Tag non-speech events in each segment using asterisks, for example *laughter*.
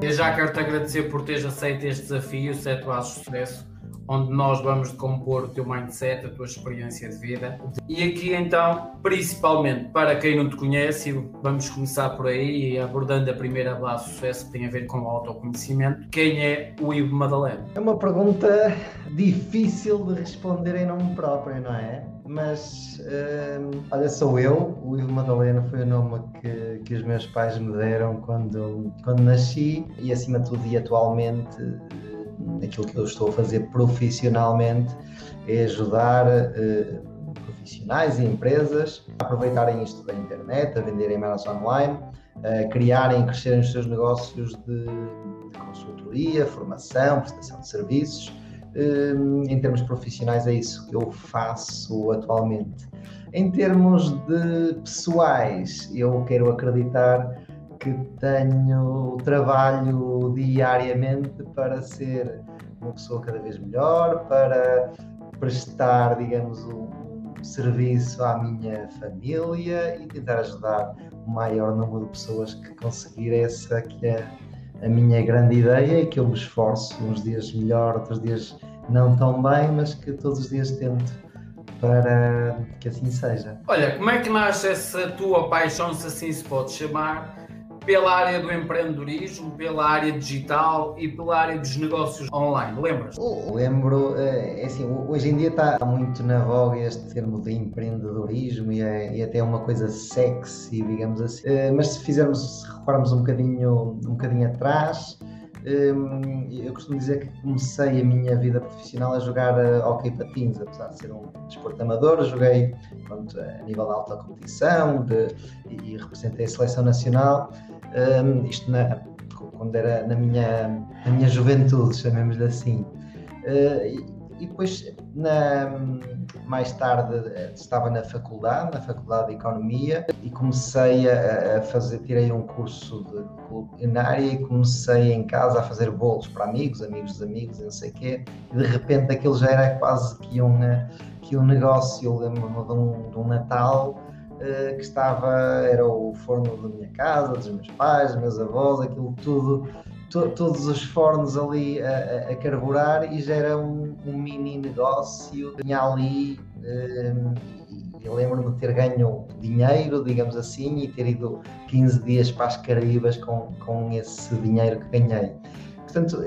Eu já quero te agradecer por teres aceito este desafio, 7 Laços de Sucesso onde nós vamos compor o teu mindset, a tua experiência de vida. E aqui então, principalmente para quem não te conhece, vamos começar por aí, abordando a primeira base de sucesso que tem a ver com o autoconhecimento. Quem é o Ivo Madalena? É uma pergunta difícil de responder em nome próprio, não é? Mas, hum, olha, sou eu, o Ivo Madalena foi o nome que, que os meus pais me deram quando, quando nasci e, acima de tudo, e atualmente aquilo que eu estou a fazer profissionalmente é ajudar uh, profissionais e empresas a aproveitarem isto da internet, a venderem mais online, a criarem e crescerem os seus negócios de, de consultoria, formação, prestação de serviços. Uh, em termos profissionais, é isso que eu faço atualmente. Em termos de pessoais, eu quero acreditar que tenho trabalho diariamente para ser uma pessoa cada vez melhor, para prestar, digamos, um, serviço à minha família e tentar ajudar o maior número de pessoas que conseguir essa que é a minha grande ideia e que eu me esforço uns dias melhor, outros dias não tão bem, mas que todos os dias tento para que assim seja. Olha, como é que nasce essa tua paixão, se assim se pode chamar, pela área do empreendedorismo, pela área digital e pela área dos negócios online, lembras? Lembro, eh, é assim, hoje em dia está muito na voga este termo de empreendedorismo e, é, e até é uma coisa sexy, digamos assim, eh, mas se fizermos, se recuarmos um bocadinho, um bocadinho atrás, eu costumo dizer que comecei a minha vida profissional a jogar uh, hockey patins, apesar de ser um desporto amador, joguei pronto, a nível de alta competição de, e, representei a seleção nacional, um, isto na, quando era na minha, na minha juventude, *laughs* chamemos-lhe assim. Uh, e, depois, na, mais tarde, estava na faculdade, na Faculdade de Economia, e comecei a, fazer, tirei um curso de culinária e comecei em casa a fazer bolos para amigos, amigos dos amigos, não sei o quê, e de repente aquilo já era quase que um, que um negócio, eu lembro-me de um, de um Natal, Uh, que estava, era o forno da minha casa, dos meus pais, dos meus avós, aquilo tudo to, todos os fornos ali a, a, carburar e já era um, um mini negócio. Tinha ali, um, eu lembro-me de ter ganho dinheiro, digamos assim, e ter ido 15 dias para as Caraíbas com, com esse dinheiro que ganhei. Portanto,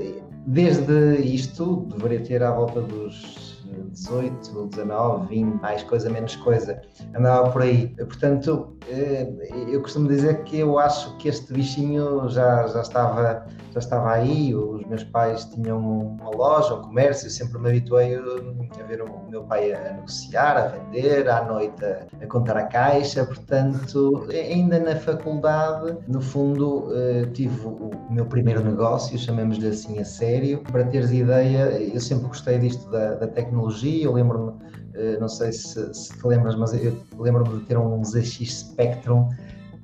desde isto, deveria ter à volta dos 18, 19, 20, mais coisa, menos coisa, andava por aí. Portanto, eh, eu costumo dizer que eu acho que este bichinho já, já, estava, já estava aí. Os meus pais tinham uma loja, um comércio, eu sempre me habituei a ver o meu pai a negociar, a vender, à noite a, a contar a caixa. Portanto, ainda na faculdade, no fundo, eh, tive o meu primeiro negócio, chamemos-lhe assim a sério. Para teres ideia, eu sempre gostei disto da, da tecnologia. Eu lembro-me, eh, não sei se, se, te lembras, mas eu lembro-me de ter um ZX Spectrum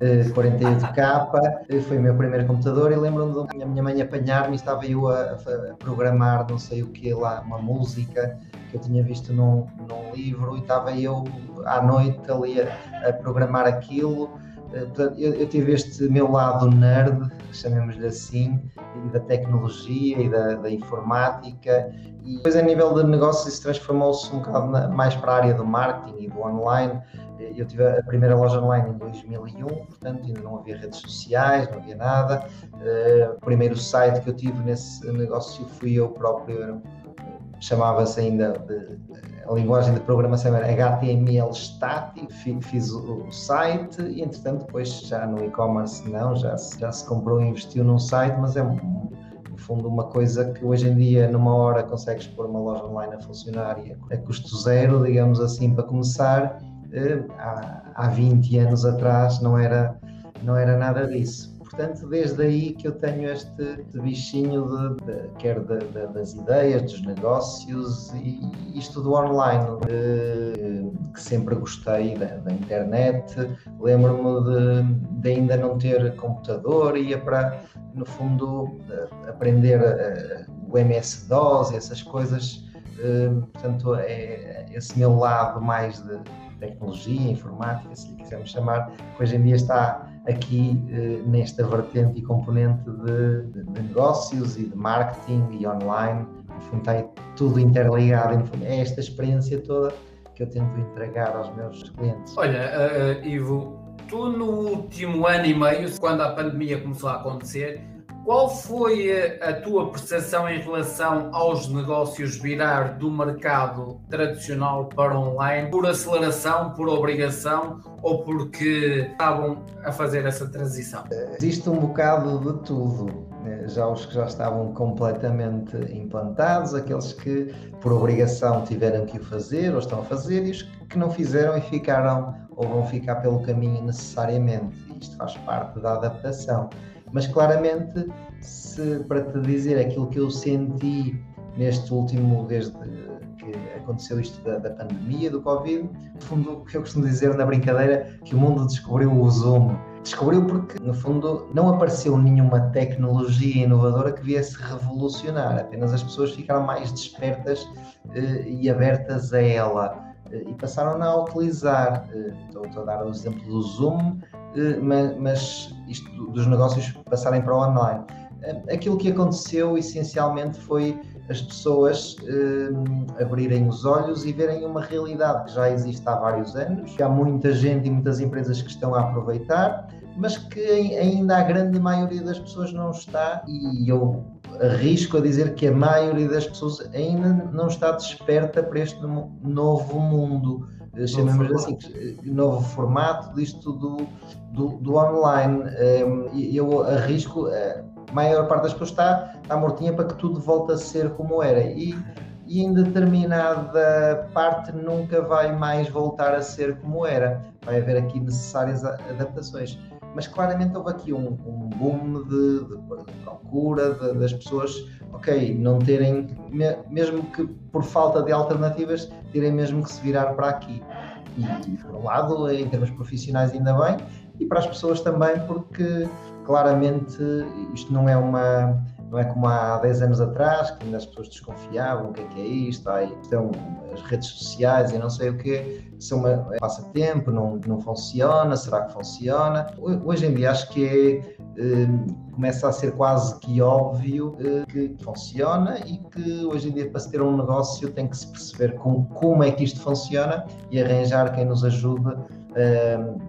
48K, eh, foi o meu primeiro computador e lembro-me da minha mãe apanhar-me estava eu a, a, programar não sei o que lá, uma música que eu tinha visto num, num livro e estava eu à noite ali a, a programar aquilo eh, eu, eu, tive este meu lado nerd, chamemos-lhe assim, da tecnologia e da, da, informática, e depois a nível de negócio isso transformou-se um bocado na, mais para a área do marketing e do online. Eu tive a primeira loja online em 2001, portanto ainda não havia redes sociais, não havia nada. Uh, o primeiro site que eu tive nesse negócio fui eu próprio, chamava-se ainda de, a linguagem de programação era HTML estático, fiz o, site e entretanto depois já no e-commerce não, já, já se comprou e investiu num site, mas é no fundo uma coisa que hoje em dia numa hora consegues pôr uma loja online a funcionar e a custo zero, digamos assim, para começar, eh, há, há 20 anos atrás não era, não era nada disso portanto, desde aí que eu tenho este, bichinho de, de, quer de, de, das ideias, dos negócios e isto do online, de, que sempre gostei da, da internet. Lembro-me de, ainda não ter computador, ia para, no fundo, aprender o MS-DOS, essas coisas. Portanto, é esse meu lado mais de tecnologia, informática, se lhe quisermos chamar, hoje em dia está aqui eh, nesta vertente e componente de, de, negócios e de marketing e online. No fundo, está tudo interligado. É esta experiência toda que eu tento entregar aos meus clientes. Olha, uh, Ivo, tu no último ano e meio, quando a pandemia começou a acontecer, qual foi a tua percepção em relação aos negócios virar do mercado tradicional para online? Por aceleração, por obrigação ou porque estavam a fazer essa transição? Existe um bocado de tudo. Né? Já os que já estavam completamente implantados, aqueles que por obrigação tiveram que o fazer ou estão a fazer, e os que não fizeram e ficaram ou vão ficar pelo caminho necessariamente. Isto faz parte da adaptação. Mas claramente, se, para te dizer aquilo que eu senti neste último, desde que aconteceu isto da, da pandemia, do Covid, no fundo, o que eu costumo dizer na brincadeira, que o mundo descobriu o Zoom. Descobriu porque, no fundo, não apareceu nenhuma tecnologia inovadora que viesse revolucionar, apenas as pessoas ficaram mais despertas eh, e abertas a ela eh, e passaram a utilizar. Eh, estou, estou a dar o exemplo do Zoom, eh, mas isto dos negócios passarem para o online. Eh, aquilo que aconteceu essencialmente foi as pessoas eh, abrirem os olhos e verem uma realidade que já existe há vários anos, que há muita gente e muitas empresas que estão a aproveitar, mas que ainda a grande maioria das pessoas não está, e eu arrisco a dizer que a maioria das pessoas ainda não está desperta para este novo mundo chamamos assim, novo formato disto do, do, do online. Ehm, eu arrisco, a maior parte das pessoas está, está mortinha para que tudo volte a ser como era. E, e em determinada parte nunca vai mais voltar a ser como era. Vai haver aqui necessárias adaptações. Mas claramente houve aqui um, um boom de, de procura de, das pessoas, ok, não terem, mesmo que por falta de alternativas, terem mesmo que se virar para aqui. E, e por um lado, em termos profissionais, ainda bem, e para as pessoas também, porque claramente isto não é uma não é como há 10 anos atrás, que ainda as pessoas desconfiavam o que é que é isto, aí estão as redes sociais e não sei o quê, são uma é passatempo, não, não funciona, será que funciona? Hoje em dia acho que é, eh, começa a ser quase que óbvio eh, que funciona e que hoje em dia para se ter um negócio tem que se perceber com, como é que isto funciona e arranjar quem nos ajude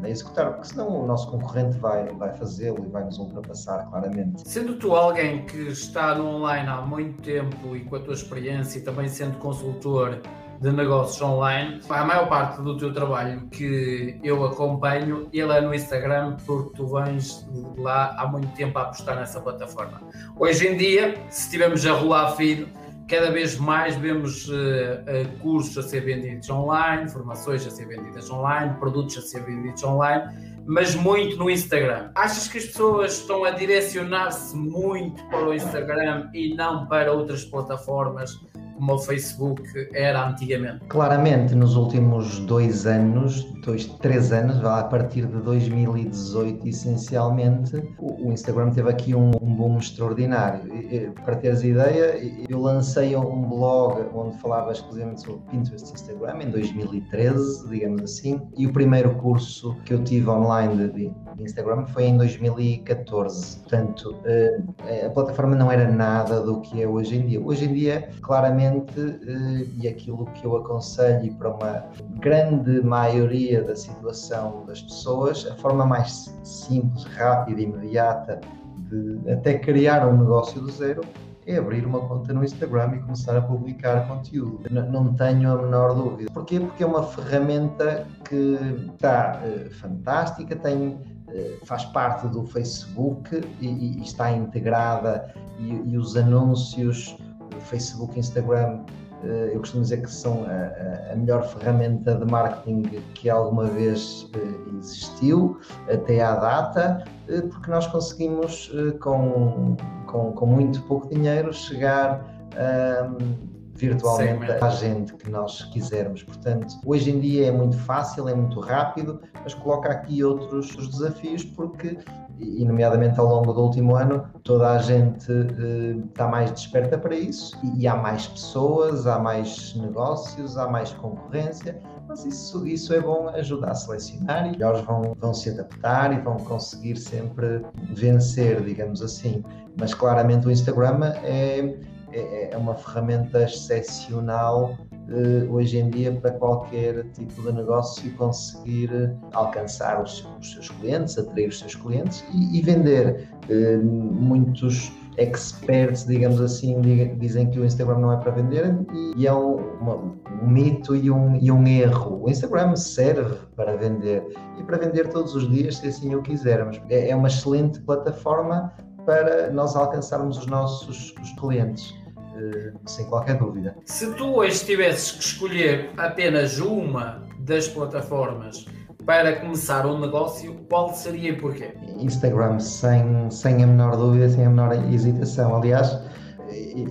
a executar, porque senão o nosso concorrente vai, vai fazê-lo e vai nos ultrapassar claramente. Sendo tu alguém que está no online há muito tempo e com a tua experiência e também sendo consultor de negócios online, a maior parte do teu trabalho que eu acompanho, ele é no Instagram, porque tu vens lá há muito tempo a apostar nessa plataforma. Hoje em dia, se estivermos a rolar feed, cada vez mais vemos uh, uh, cursos a ser vendidos online, formações a ser vendidas online, produtos a ser vendidos online, mas muito no Instagram. Achas que as pessoas estão a direcionar-se muito para o Instagram e não para outras plataformas como o Facebook era antigamente? Claramente, nos últimos dois anos, dois, três anos, a partir de 2018, essencialmente, o Instagram teve aqui um, boom extraordinário. Para teres ideia, eu lancei um blog onde falava exclusivamente sobre Pinterest e Instagram em 2013, digamos assim, e o primeiro curso que eu tive online de, de Instagram foi em 2014. Portanto, eh, a plataforma não era nada do que é hoje em dia. Hoje em dia, claramente, eh, e aquilo que eu aconselho para uma grande maioria da situação das pessoas, a forma mais simples, rápida e imediata de até criar um negócio do zero é abrir uma conta no Instagram e começar a publicar conteúdo. Não tenho a menor dúvida. Porquê? Porque é uma ferramenta que está uh, fantástica, tem, uh, faz parte do Facebook e, e está integrada e, e os anúncios Facebook e Instagram, eh, eu costumo dizer que são a, a, melhor ferramenta de marketing que alguma vez eh, existiu, até à data, eh, porque nós conseguimos, com, com, com muito pouco dinheiro, chegar virtualmente à gente que nós quisermos. Portanto, hoje em dia é muito fácil, é muito rápido, mas coloca aqui outros desafios porque e nomeadamente ao longo do último ano, toda a gente uh, está mais desperta para isso e, e, há mais pessoas, há mais negócios, há mais concorrência, mas isso, isso é bom ajudar a selecionar e eles vão, vão se adaptar e vão conseguir sempre vencer, digamos assim. Mas claramente o Instagram é, é, é uma ferramenta excepcional hoje em dia para qualquer tipo de negócio conseguir alcançar os, seus clientes, atrair os seus clientes e, vender. Uh, muitos experts, digamos assim, dizem que o Instagram não é para vender e é um, um mito e um, e um, erro. O Instagram serve para vender e para vender todos os dias, se assim o quisermos. É, é uma excelente plataforma para nós alcançarmos os nossos os clientes. Eh, sem qualquer dúvida. Se tu hoje tivesses que escolher apenas uma das plataformas para começar um negócio, qual seria e porquê? Instagram, sem, sem a menor dúvida, sem a menor hesitação. Aliás,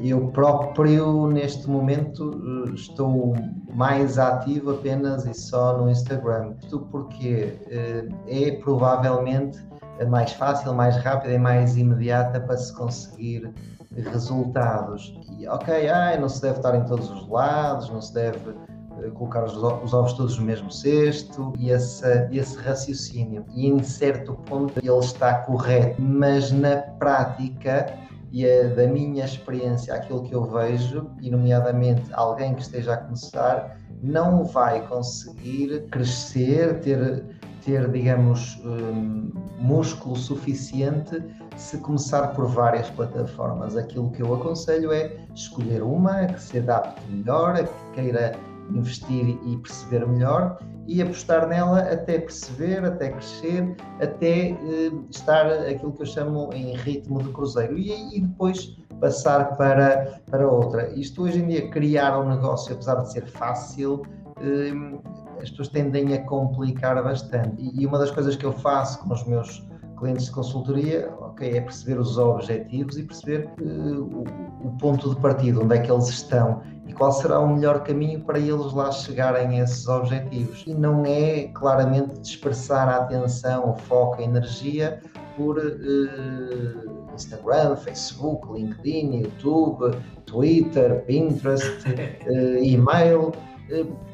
eu próprio, neste momento, estou mais ativo apenas e só no Instagram. Isto porque eh, é provavelmente a mais fácil, mais rápida e mais imediata para se conseguir resultados. E, ok, ai, não se deve estar em todos os lados, não se deve eh, colocar os, os ovos todos no mesmo cesto e esse, esse raciocínio. E em certo ponto ele está correto, mas na prática e a, da minha experiência, aquilo que eu vejo, e nomeadamente alguém que esteja a começar, não vai conseguir crescer, ter ter, digamos, um, músculo suficiente se começar por várias plataformas. Aquilo que eu aconselho é escolher uma que se adapte melhor, que queira investir e perceber melhor e apostar nela até perceber, até crescer, até uh, estar aquilo que eu chamo em ritmo de cruzeiro e, e depois passar para, para outra. Isto hoje em dia, criar um negócio, apesar de ser fácil, hum, as pessoas tendem a complicar bastante. E uma das coisas que eu faço com os meus clientes de consultoria, é perceber os objetivos e perceber uh, o, o, ponto de partida, onde é que eles estão e qual será o melhor caminho para eles lá chegarem a esses objetivos. E não é claramente dispersar a atenção, o foco, a energia por uh, Instagram, Facebook, LinkedIn, YouTube, Twitter, Pinterest, uh, *laughs* e-mail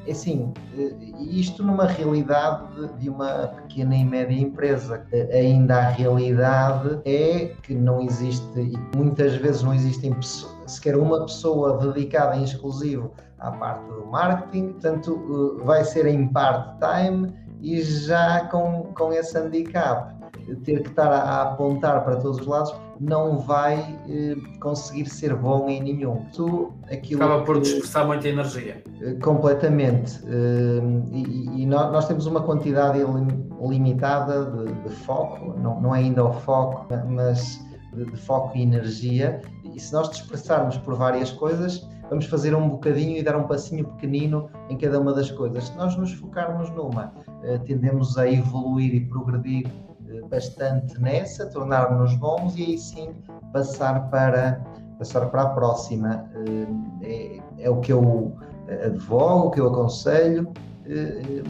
assim, isto numa realidade de uma pequena e média empresa. Ainda a realidade é que não existe, muitas vezes não existem sequer uma pessoa dedicada em exclusivo à parte do marketing, portanto, vai ser em part-time e já com, com esse handicap ter que estar a, apontar para todos os lados, não vai eh, conseguir ser bom em nenhum. Tu, aquilo Acaba por dispersar muita energia. Eh, completamente. Eh, e, e nós, nós, temos uma quantidade limitada de, de foco, não, não, é ainda o foco, mas de, de foco e energia. E se nós dispersarmos por várias coisas, vamos fazer um bocadinho e dar um passinho pequenino em cada uma das coisas. Se nós nos focarmos numa, tendemos a evoluir e progredir bastante nessa, tornar-nos bons e aí sim passar para, passar para a próxima. Eh, é, é o que eu advogo, o que eu aconselho, eh,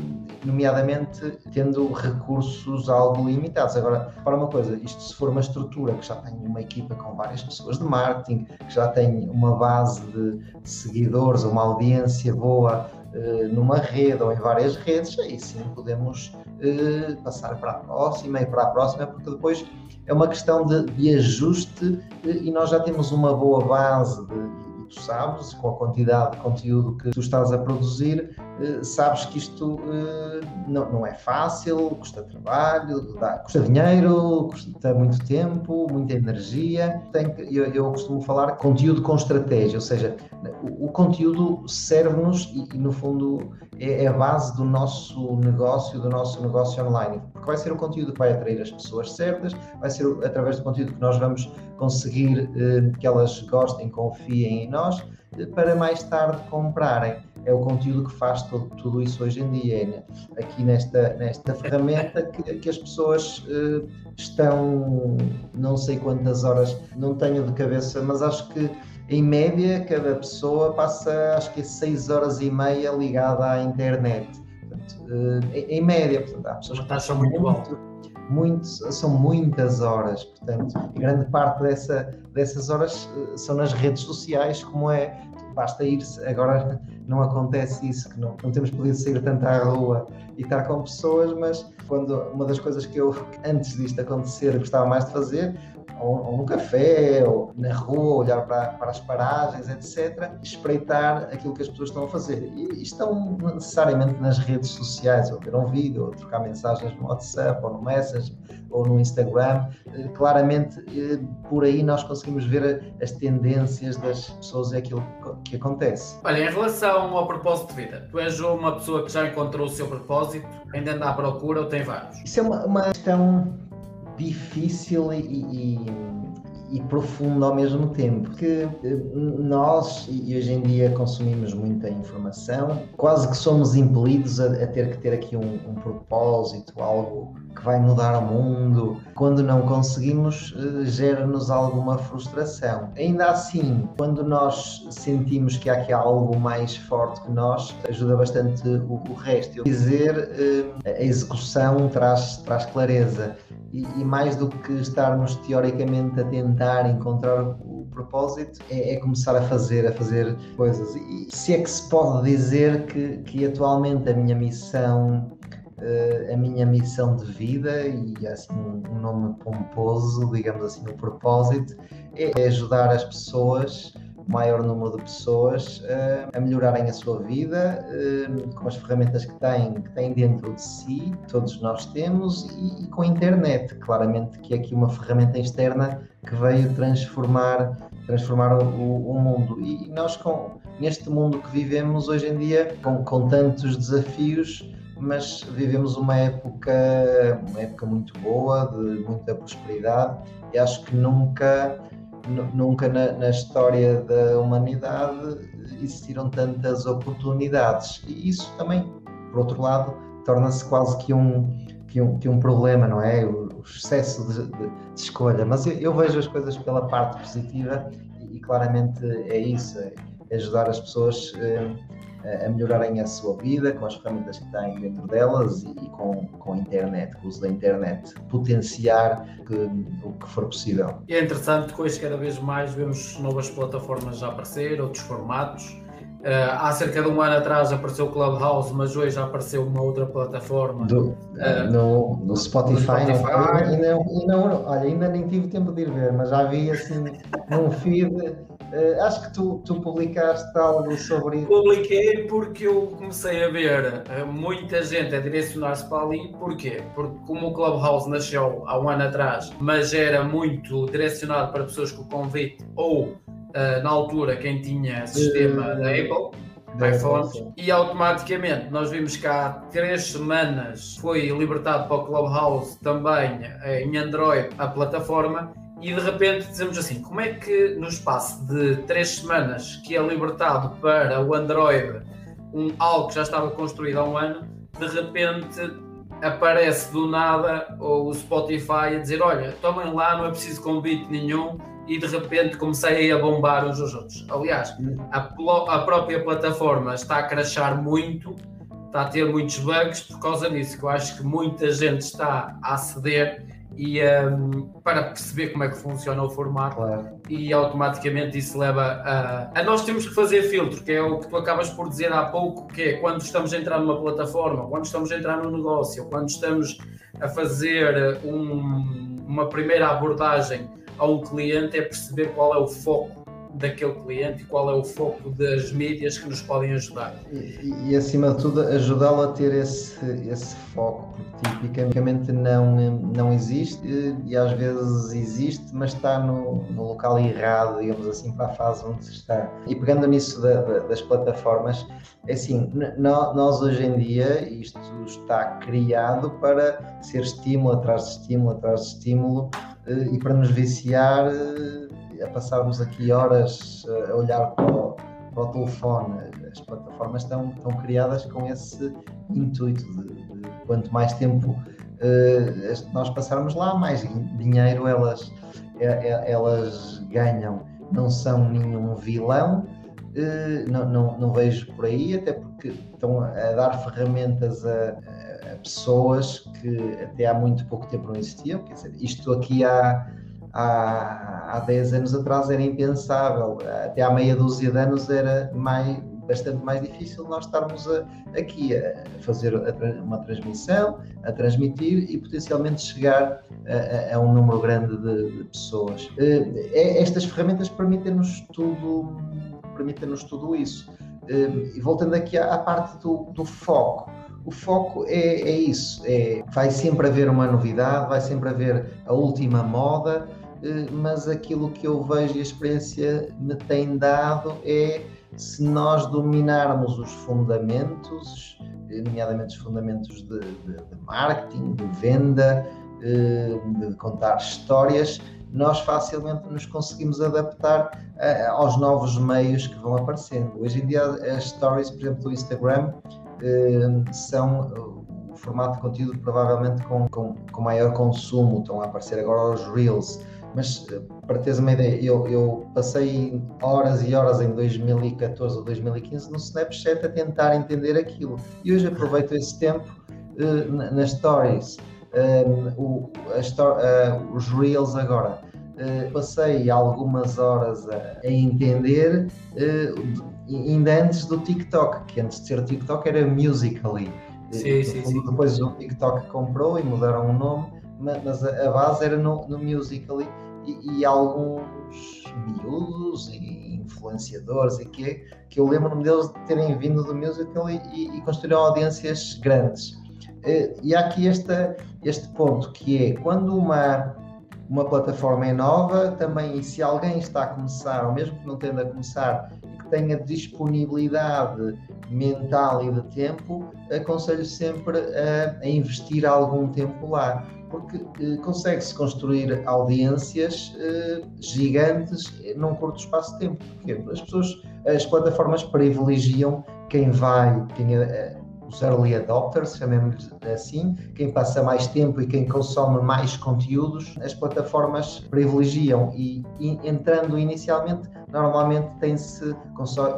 nomeadamente tendo recursos algo limitados. Agora, para uma coisa, isto se for uma estrutura que já tem uma equipa com várias pessoas de marketing, que já tem uma base de seguidores, uma audiência boa eh, numa rede ou em várias redes, aí sim podemos eh, passar para a próxima e para a próxima, porque depois é uma questão de, de ajuste eh, e nós já temos uma boa base de, tu sabes, com a quantidade de conteúdo que tu estás a produzir, eh, sabes que isto eh, não, não é fácil, custa trabalho, dá, custa dinheiro, custa muito tempo, muita energia. Tem eu, eu costumo falar conteúdo com estratégia, ou seja, o, o conteúdo serve-nos e, e, no fundo, é, é, a base do nosso negócio, do nosso negócio online, porque vai ser o conteúdo que vai atrair as pessoas certas, vai ser através do conteúdo que nós vamos conseguir eh, que elas gostem, confiem em nós, eh, para mais tarde comprarem. É o conteúdo que faz todo, tudo isso hoje em dia, é, né? aqui nesta, nesta ferramenta que, que as pessoas eh, estão, não sei quantas horas, não tenho de cabeça, mas acho que em média cada pessoa passa acho que é 6 horas e meia ligada à internet. Portanto, em, média, portanto, há pessoas que passam muito, muito muito, são muitas horas, portanto, grande parte dessa, dessas horas eh, são nas redes sociais, como é basta ir, agora não acontece isso, que não, não temos podido sair tanto à rua e estar com pessoas, mas quando uma das coisas que eu, antes disto acontecer, gostava mais de fazer ou, ou num café, ou na rua, olhar para, para as paragens, etc., espreitar aquilo que as pessoas estão a fazer. E estão necessariamente nas redes sociais, ou ver um vídeo, ou trocar mensagens no WhatsApp, ou no Messenger, ou no Instagram. Eh, claramente, eh, por aí nós conseguimos ver as tendências das pessoas e aquilo que acontece. Olha, em relação ao propósito de vida, tu és uma pessoa que já encontrou o seu propósito, ainda anda à procura ou tem vários? Isso é uma, uma questão difícil e, e, e profundo ao mesmo tempo, porque eh, nós, e hoje em dia consumimos muita informação, quase que somos impelidos a, a ter que ter aqui um, um propósito, algo que vai mudar o mundo. Quando não conseguimos, eh, gera-nos alguma frustração. Ainda assim, quando nós sentimos que há aqui algo mais forte que nós, ajuda bastante o, o resto. Eu dizer, eh, a execução traz, traz clareza. E, e, mais do que estarmos teoricamente a tentar encontrar o propósito, é, é, começar a fazer, a fazer coisas. E se é que se pode dizer que, que atualmente a minha missão uh, a minha missão de vida e assim um nome pomposo, digamos assim, o propósito, é ajudar as pessoas maior número de pessoas uh, a melhorarem a sua vida uh, com as ferramentas que têm, que têm dentro de si, todos nós temos, e, e, com a internet. Claramente que é aqui uma ferramenta externa que veio transformar, transformar o, o mundo. E nós, com, neste mundo que vivemos hoje em dia, com, com tantos desafios, mas vivemos uma época, uma época muito boa, de muita prosperidade, e acho que nunca, nunca na, na história da humanidade existiram tantas oportunidades. E isso também, por outro lado, torna-se quase que um, que um, que um problema, não é? O, o excesso de, de, de, escolha. Mas eu, eu, vejo as coisas pela parte positiva e, e claramente é isso, é ajudar as pessoas. Eh, a melhorarem a sua vida com as ferramentas que têm dentro delas e, e com, com a internet, com o uso da internet, potenciar que, o que for possível. É interessante que hoje cada vez mais vemos novas plataformas a aparecer, outros formatos. Uh, há cerca de um ano atrás apareceu o Clubhouse, mas hoje já apareceu uma outra plataforma. Do, uh, no, no Spotify, Spotify. Não, e não, e não, olha, ainda nem tive tempo de ir ver, mas já vi assim num feed Uh, acho que tu, tu publicaste algo sobre isso. Publiquei porque eu comecei a ver muita gente a direcionar-se para ali. Porquê? Porque como o Clubhouse nasceu há um ano atrás, mas era muito direcionado para pessoas com convite ou uh, na altura quem tinha sistema da Apple, iPhones, e automaticamente nós vimos que há três semanas foi libertado para o Clubhouse também em Android a plataforma e de repente dizemos assim: como é que no espaço de três semanas que é libertado para o Android um, algo que já estava construído há um ano, de repente aparece do nada o Spotify a dizer: olha, tomem lá, não é preciso convite nenhum. E de repente comecei a bombar uns aos outros. Aliás, a, a própria plataforma está a crashar muito, está a ter muitos bugs por causa disso. Que eu acho que muita gente está a aceder e um, para perceber como é que funciona o formato claro. e automaticamente isso leva a, a nós temos que fazer filtro, que é o que tu acabas por dizer há pouco, que é quando estamos a entrar numa plataforma, quando estamos a entrar num negócio, quando estamos a fazer um, uma primeira abordagem a um cliente, é perceber qual é o foco daquele cliente e qual é o foco das mídias que nos podem ajudar. E, e acima de tudo, ajudá-lo a ter esse, esse foco, porque tipicamente não, não existe e às vezes existe, mas está no, no local errado, digamos assim, para a fase onde se está. E pegando nisso da, da, das plataformas, é assim, nós hoje em dia, isto está criado para ser estímulo atrás de estímulo atrás de estímulo e para nos viciar eh, a passarmos aqui horas eh, a olhar para o, para o telefone. As plataformas estão, estão criadas com esse intuito de, de quanto mais tempo nós passarmos lá, mais dinheiro elas, elas ganham. Não são nenhum vilão, não, não, não vejo por aí, até porque estão a dar ferramentas a pessoas que até há muito pouco tempo não existiam. Quer dizer, isto aqui há há, há 10 anos atrás era impensável, até há meia dúzia de anos era mais, bastante mais difícil nós estarmos a, aqui a fazer a, uma transmissão, a transmitir e potencialmente chegar a, a um número grande de, de pessoas. Eh, é, estas ferramentas permitem-nos tudo, permitem-nos tudo isso. Eh, e voltando aqui à, parte do, do foco, o foco é, é, isso, é, vai sempre haver uma novidade, vai sempre haver a última moda, eh, mas aquilo que eu vejo e a experiência me tem dado é se nós dominarmos os fundamentos, nomeadamente os fundamentos de, de, de marketing, de venda, eh, de contar histórias, nós facilmente nos conseguimos adaptar a, aos novos meios que vão aparecendo. Hoje em dia, as stories, por exemplo, do Instagram, eh, são o formato de conteúdo provavelmente com, com, com maior consumo, estão a aparecer agora os Reels mas eh, para teres uma ideia, eu, eu, passei horas e horas em 2014 ou 2015 no Snapchat a tentar entender aquilo. E hoje aproveito esse tempo nas stories, um, o, uh, os Reels agora. Uh, passei algumas horas a, a entender, ainda antes do TikTok, que antes de ser TikTok era Musical.ly. Sim, sim, sim. Depois o TikTok comprou e mudaram o nome, mas a, a base era no, no Musical.ly e, e alguns miúdos e influenciadores e que, que eu lembro-me deles terem vindo do musical e, e, e construíram audiências grandes. Eh, e há aqui este, este ponto que é quando uma, uma plataforma é nova, também, se alguém está a começar, ou mesmo que não tenda a começar, e que tenha disponibilidade mental e de tempo, aconselho sempre a, a investir algum tempo lá porque eh, consegue-se construir audiências eh, gigantes num curto espaço de tempo. Porque as pessoas, as plataformas privilegiam quem vai, quem é, os early adopters, chamemos assim, quem passa mais tempo e quem consome mais conteúdos, as plataformas privilegiam. E, e entrando inicialmente, normalmente tem-se,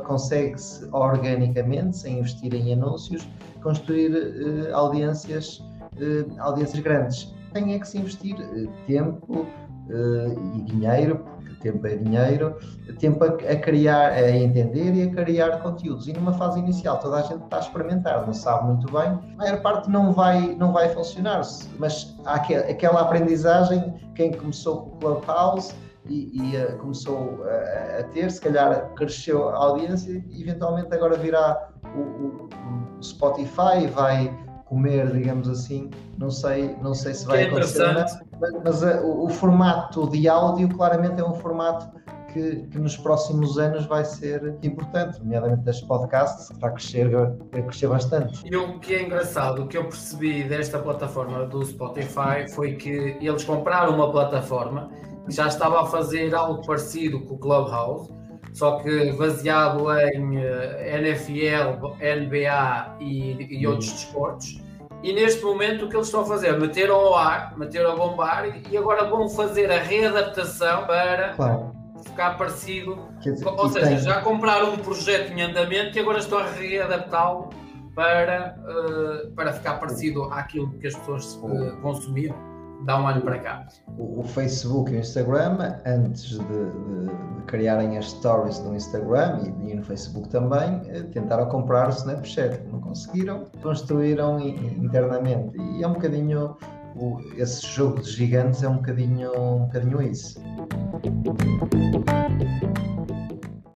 consegue-se organicamente, sem investir em anúncios, construir uh, audiências, uh, audiências grandes. Tem é que se investir eh, tempo uh, e dinheiro, porque tempo é dinheiro, tempo a, a, criar, a entender e a criar conteúdos. E numa fase inicial toda a gente está a experimentar, não sabe muito bem, a maior parte não vai, não vai funcionar, mas há aquela aprendizagem, quem começou com o Clubhouse e, e uh, começou a, a, ter, se calhar cresceu a audiência e eventualmente agora virá o, o, o Spotify, vai comer, digamos assim, não sei, não sei se vai é acontecer, mas, mas uh, o, o, formato de áudio claramente é um formato que, que, nos próximos anos vai ser importante, nomeadamente este podcast, que vai crescer, vai crescer bastante. E o que é engraçado, o que eu percebi desta plataforma do Spotify foi que eles compraram uma plataforma que já estava a fazer algo parecido com o Clubhouse, só que baseado em eh, NFL, NBA e, e outros desportos. E neste momento o que eles estão a fazer? Meteram ao ar, meteram a bombar e agora vão fazer a readaptação para claro. ficar parecido. Dizer, Ou seja, tem... já compraram um projeto em andamento e agora estão a readaptá-lo para, uh, para ficar parecido àquilo que as pessoas uh, consumiam dá um ano para cá. O, Facebook e o Instagram, antes de, de, de, criarem as stories no Instagram e, e, no Facebook também, eh, tentaram comprar o Snapchat. Não conseguiram, construíram internamente. E é um bocadinho. O, esse jogo de gigantes é um bocadinho, um bocadinho isso.